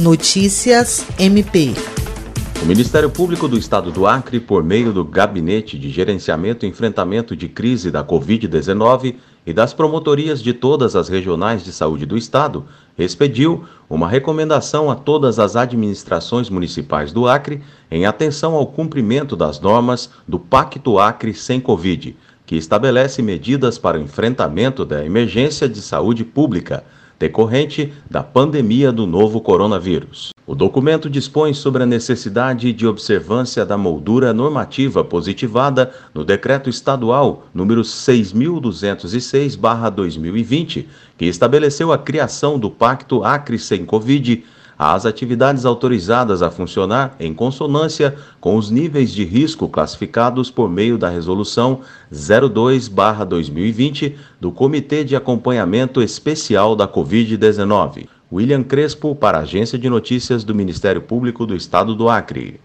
Notícias MP. O Ministério Público do Estado do Acre, por meio do Gabinete de Gerenciamento e Enfrentamento de Crise da Covid-19 e das promotorias de todas as regionais de saúde do Estado, expediu uma recomendação a todas as administrações municipais do Acre em atenção ao cumprimento das normas do Pacto Acre Sem Covid, que estabelece medidas para o enfrentamento da emergência de saúde pública decorrente da pandemia do novo coronavírus. O documento dispõe sobre a necessidade de observância da moldura normativa positivada no Decreto Estadual número 6206/2020, que estabeleceu a criação do Pacto Acre sem Covid às atividades autorizadas a funcionar em consonância com os níveis de risco classificados por meio da Resolução 02-2020 do Comitê de Acompanhamento Especial da Covid-19. William Crespo, para a Agência de Notícias do Ministério Público do Estado do Acre.